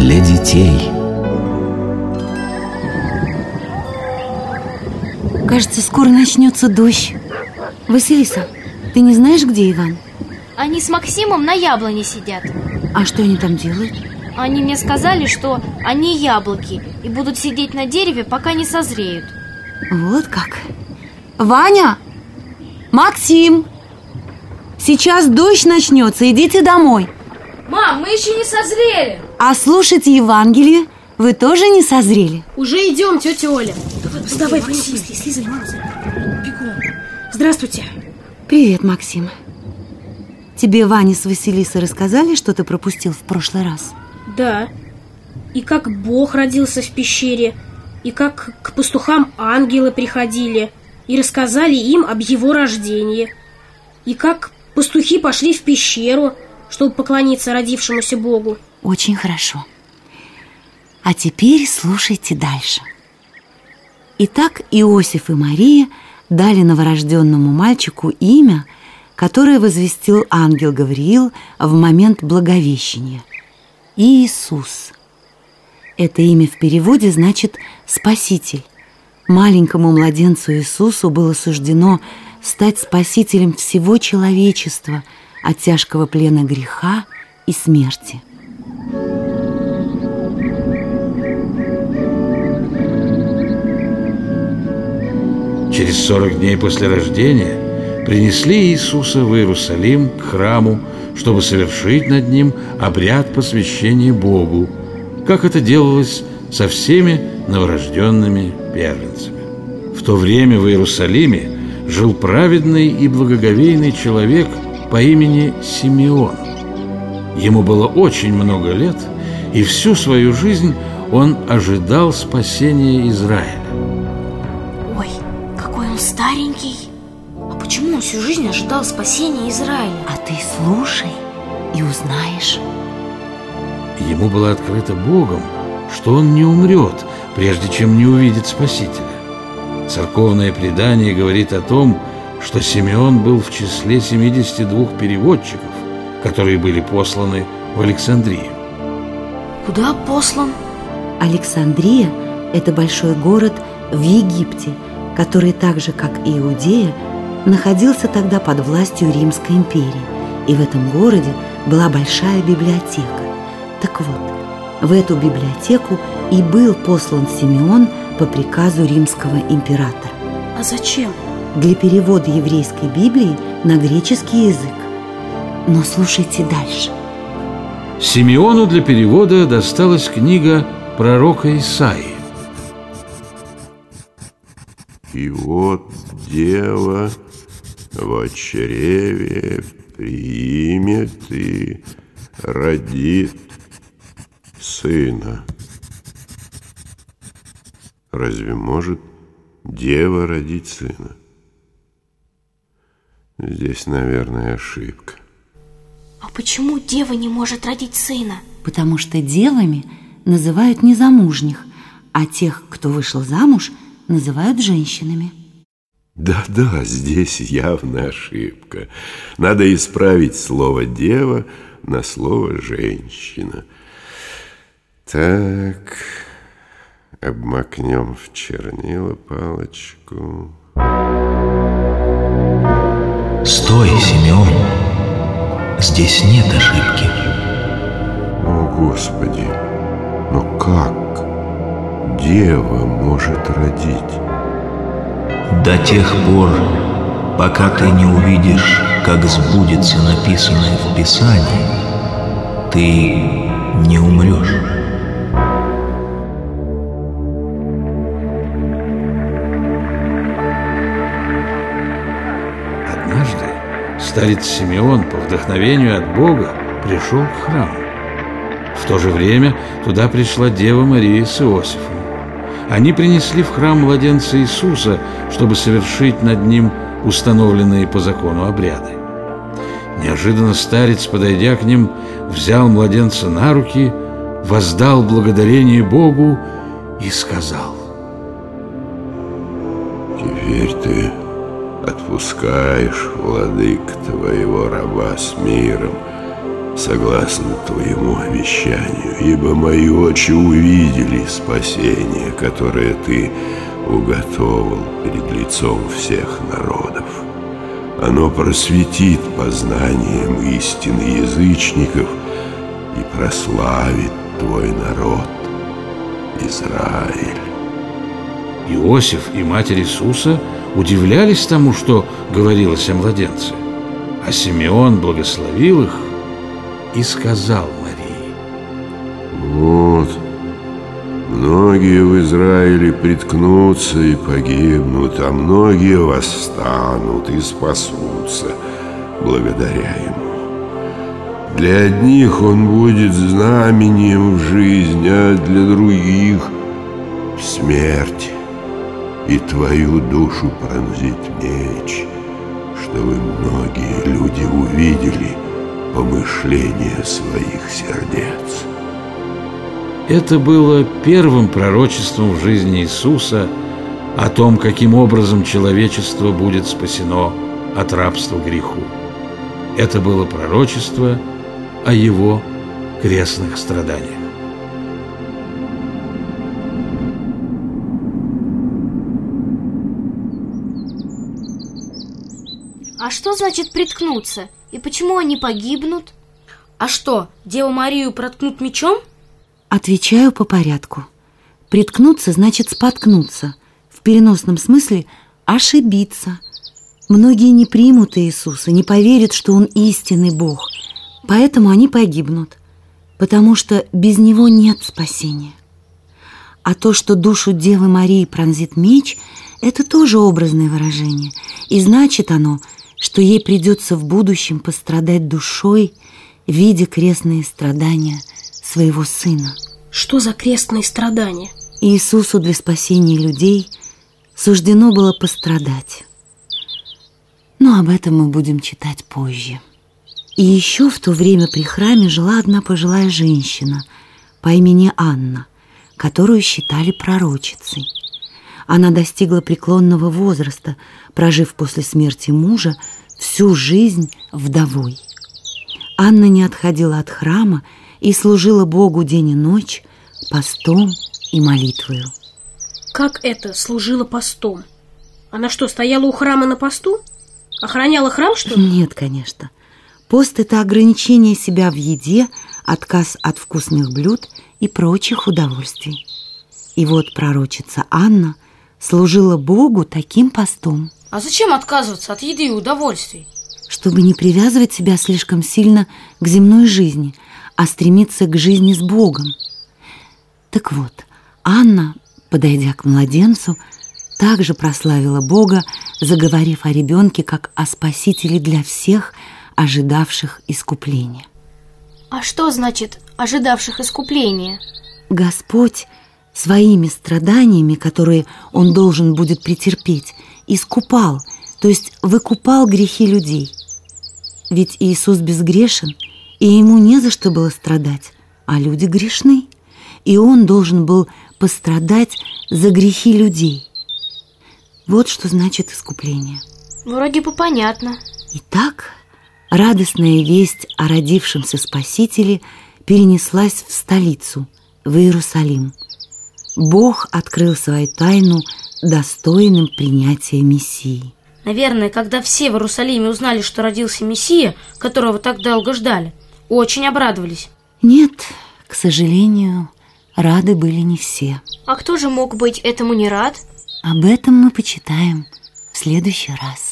для детей. Кажется, скоро начнется дождь. Василиса, ты не знаешь, где Иван? Они с Максимом на яблоне сидят. А что они там делают? Они мне сказали, что они яблоки и будут сидеть на дереве, пока не созреют. Вот как. Ваня! Максим! Сейчас дождь начнется, идите домой. Мам, мы еще не созрели. А слушайте Евангелие вы тоже не созрели? Уже идем, тетя Оля. Давай, давай, быстрее, слизай, Бегом. Здравствуйте. Привет, Максим. Тебе Ваня с Василисой рассказали, что ты пропустил в прошлый раз? Да. И как Бог родился в пещере, и как к пастухам ангелы приходили, и рассказали им об его рождении, и как пастухи пошли в пещеру, чтобы поклониться родившемуся Богу. Очень хорошо. А теперь слушайте дальше. Итак, Иосиф и Мария дали новорожденному мальчику имя, которое возвестил ангел Гавриил в момент Благовещения. Иисус. Это имя в переводе значит «спаситель». Маленькому младенцу Иисусу было суждено стать спасителем всего человечества от тяжкого плена греха и смерти. Через сорок дней после рождения принесли Иисуса в Иерусалим к храму, чтобы совершить над ним обряд посвящения Богу, как это делалось со всеми новорожденными первенцами. В то время в Иерусалиме жил праведный и благоговейный человек по имени Симеон. Ему было очень много лет, и всю свою жизнь он ожидал спасения Израиля старенький. А почему он всю жизнь ожидал спасения Израиля? А ты слушай и узнаешь. Ему было открыто Богом, что он не умрет, прежде чем не увидит Спасителя. Церковное предание говорит о том, что Симеон был в числе 72 переводчиков, которые были посланы в Александрию. Куда послан? Александрия – это большой город в Египте – который так же, как и Иудея, находился тогда под властью Римской империи, и в этом городе была большая библиотека. Так вот, в эту библиотеку и был послан Симеон по приказу римского императора. А зачем? Для перевода еврейской Библии на греческий язык. Но слушайте дальше. Симеону для перевода досталась книга пророка Исаии. И вот дева в чреве примет и родит сына. Разве может дева родить сына? Здесь, наверное, ошибка. А почему дева не может родить сына? Потому что девами называют незамужних, а тех, кто вышел замуж – называют женщинами. Да-да, здесь явная ошибка. Надо исправить слово «дева» на слово «женщина». Так, обмакнем в чернила палочку. Стой, Симеон, здесь нет ошибки. О, Господи, но как? дева может родить? До тех пор, пока ты не увидишь, как сбудется написанное в Писании, ты не умрешь. Старец Симеон по вдохновению от Бога пришел к храму. В то же время туда пришла Дева Мария с Иосифом. Они принесли в храм младенца Иисуса, чтобы совершить над ним установленные по закону обряды. Неожиданно старец, подойдя к ним, взял младенца на руки, воздал благодарение Богу и сказал. «Теперь ты отпускаешь, владык, твоего раба с миром, согласно твоему обещанию, ибо мои очи увидели спасение, которое ты уготовил перед лицом всех народов. Оно просветит познанием истины язычников и прославит твой народ, Израиль. Иосиф и Матерь Иисуса удивлялись тому, что говорилось о младенце. А Симеон благословил их и сказал Марии. Вот, многие в Израиле приткнутся и погибнут, а многие восстанут и спасутся благодаря ему. Для одних он будет знамением в жизни, а для других — смерть. И твою душу пронзит меч, чтобы многие люди увидели помышления своих сердец. Это было первым пророчеством в жизни Иисуса о том, каким образом человечество будет спасено от рабства греху. Это было пророчество о его крестных страданиях. А что значит приткнуться? И почему они погибнут? А что, Деву Марию проткнут мечом? Отвечаю по порядку. Приткнуться значит споткнуться. В переносном смысле ошибиться. Многие не примут Иисуса, не поверят, что Он истинный Бог. Поэтому они погибнут. Потому что без Него нет спасения. А то, что душу Девы Марии пронзит меч, это тоже образное выражение. И значит оно, что ей придется в будущем пострадать душой, видя крестные страдания своего Сына. Что за крестные страдания? Иисусу для спасения людей суждено было пострадать. Но об этом мы будем читать позже. И еще в то время при храме жила одна пожилая женщина по имени Анна, которую считали пророчицей. Она достигла преклонного возраста, прожив после смерти мужа всю жизнь вдовой. Анна не отходила от храма и служила Богу день и ночь постом и молитвою. Как это служила постом? Она что, стояла у храма на посту? Охраняла храм, что ли? Нет, конечно. Пост – это ограничение себя в еде, отказ от вкусных блюд и прочих удовольствий. И вот пророчица Анна служила Богу таким постом. А зачем отказываться от еды и удовольствий? Чтобы не привязывать себя слишком сильно к земной жизни, а стремиться к жизни с Богом. Так вот, Анна, подойдя к младенцу, также прославила Бога, заговорив о ребенке как о спасителе для всех, ожидавших искупления. А что значит ожидавших искупления? Господь своими страданиями, которые Он должен будет претерпеть, искупал, то есть выкупал грехи людей. Ведь Иисус безгрешен, и Ему не за что было страдать, а люди грешны, и Он должен был пострадать за грехи людей. Вот что значит искупление. Вроде бы понятно. Итак, радостная весть о родившемся Спасителе перенеслась в столицу, в Иерусалим. Бог открыл свою тайну достойным принятия Мессии. Наверное, когда все в Иерусалиме узнали, что родился Мессия, которого так долго ждали, очень обрадовались. Нет, к сожалению, рады были не все. А кто же мог быть этому не рад? Об этом мы почитаем в следующий раз.